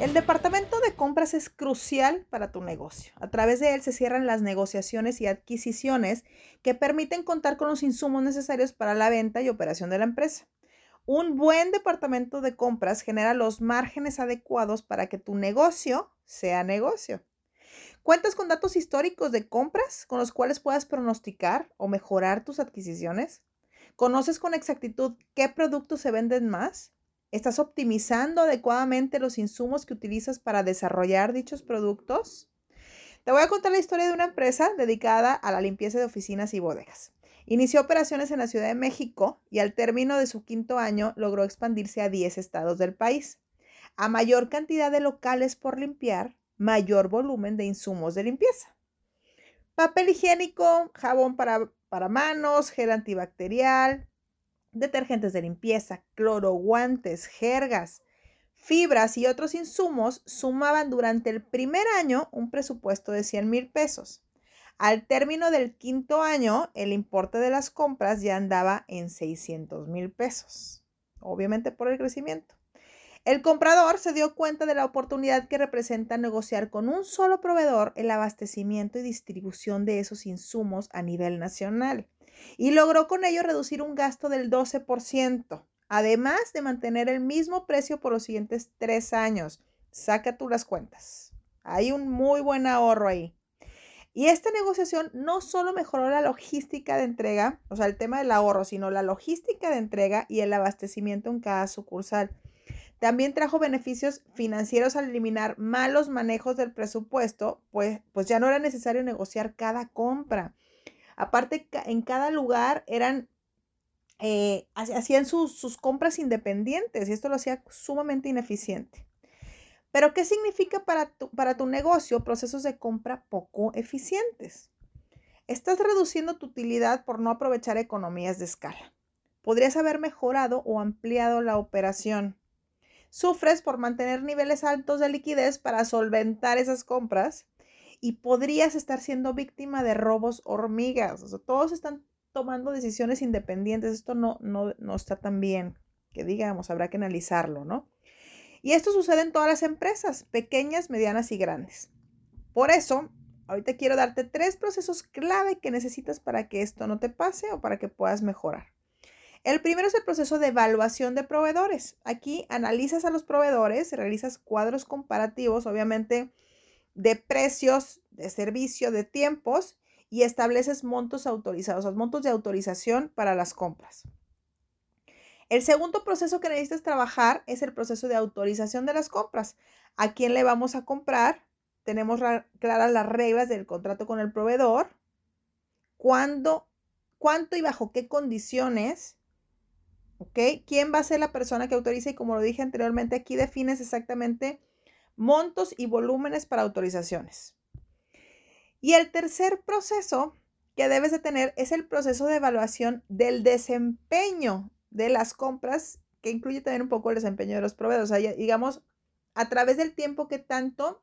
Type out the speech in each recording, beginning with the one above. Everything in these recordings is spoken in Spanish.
El departamento de compras es crucial para tu negocio. A través de él se cierran las negociaciones y adquisiciones que permiten contar con los insumos necesarios para la venta y operación de la empresa. Un buen departamento de compras genera los márgenes adecuados para que tu negocio sea negocio. ¿Cuentas con datos históricos de compras con los cuales puedas pronosticar o mejorar tus adquisiciones? ¿Conoces con exactitud qué productos se venden más? ¿Estás optimizando adecuadamente los insumos que utilizas para desarrollar dichos productos? Te voy a contar la historia de una empresa dedicada a la limpieza de oficinas y bodegas. Inició operaciones en la Ciudad de México y al término de su quinto año logró expandirse a 10 estados del país. A mayor cantidad de locales por limpiar, mayor volumen de insumos de limpieza. Papel higiénico, jabón para, para manos, gel antibacterial, detergentes de limpieza, cloro, guantes, jergas, fibras y otros insumos sumaban durante el primer año un presupuesto de 100 mil pesos. Al término del quinto año, el importe de las compras ya andaba en 600 mil pesos, obviamente por el crecimiento. El comprador se dio cuenta de la oportunidad que representa negociar con un solo proveedor el abastecimiento y distribución de esos insumos a nivel nacional y logró con ello reducir un gasto del 12%, además de mantener el mismo precio por los siguientes tres años. Saca tú las cuentas. Hay un muy buen ahorro ahí. Y esta negociación no solo mejoró la logística de entrega, o sea, el tema del ahorro, sino la logística de entrega y el abastecimiento en cada sucursal. También trajo beneficios financieros al eliminar malos manejos del presupuesto, pues, pues ya no era necesario negociar cada compra. Aparte, en cada lugar eran, eh, hacían sus, compras independientes y esto lo hacía sumamente ineficiente. Pero, ¿qué significa para tu negocio procesos de compra poco eficientes? Estás reduciendo tu utilidad por no aprovechar economías de escala. Podrías haber mejorado o ampliado la operación. Sufres por mantener niveles altos de liquidez para solventar esas compras y podrías estar siendo víctima de robos hormigas. O sea, todos están tomando decisiones independientes. Esto no, no, no está tan bien, que digamos, habrá que analizarlo, ¿no? Y esto sucede en todas las empresas, pequeñas, medianas y grandes. Por eso, ahorita quiero darte tres procesos clave que necesitas para que esto no te pase o para que puedas mejorar. El primero es el proceso de evaluación de proveedores. Aquí analizas a los proveedores, realizas cuadros comparativos, obviamente de precios, de servicio, de tiempos y estableces montos autorizados, montos de autorización para las compras. El segundo proceso que necesitas trabajar es el proceso de autorización de las compras. ¿A quién le vamos a comprar? Tenemos claras las reglas del contrato con el proveedor. ¿Cuándo, cuánto y bajo qué condiciones? ¿Ok? ¿Quién va a ser la persona que autoriza? Y como lo dije anteriormente, aquí defines exactamente montos y volúmenes para autorizaciones. Y el tercer proceso que debes de tener es el proceso de evaluación del desempeño de las compras, que incluye también un poco el desempeño de los proveedores. Digamos, a través del tiempo que tanto,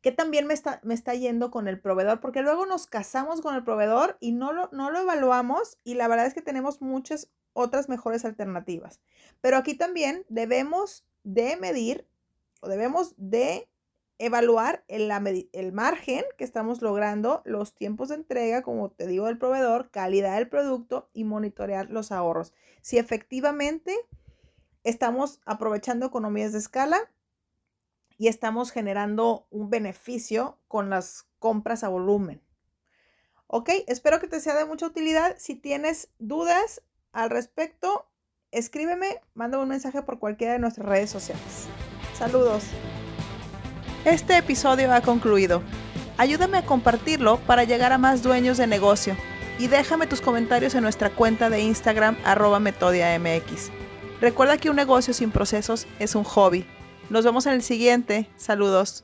que también me está, me está yendo con el proveedor, porque luego nos casamos con el proveedor y no lo, no lo evaluamos y la verdad es que tenemos muchas otras mejores alternativas. Pero aquí también debemos de medir debemos de evaluar el, el, margen que estamos logrando, los tiempos de entrega, como te digo, del proveedor, calidad del producto y monitorear los ahorros. Si efectivamente estamos aprovechando economías de escala y estamos generando un beneficio con las compras a volumen. Ok, espero que te sea de mucha utilidad. Si tienes dudas al respecto, escríbeme, mándame un mensaje por cualquiera de nuestras redes sociales. Saludos. Este episodio ha concluido. Ayúdame a compartirlo para llegar a más dueños de negocio y déjame tus comentarios en nuestra cuenta de Instagram arroba metodiamx. Recuerda que un negocio sin procesos es un hobby. Nos vemos en el siguiente. Saludos.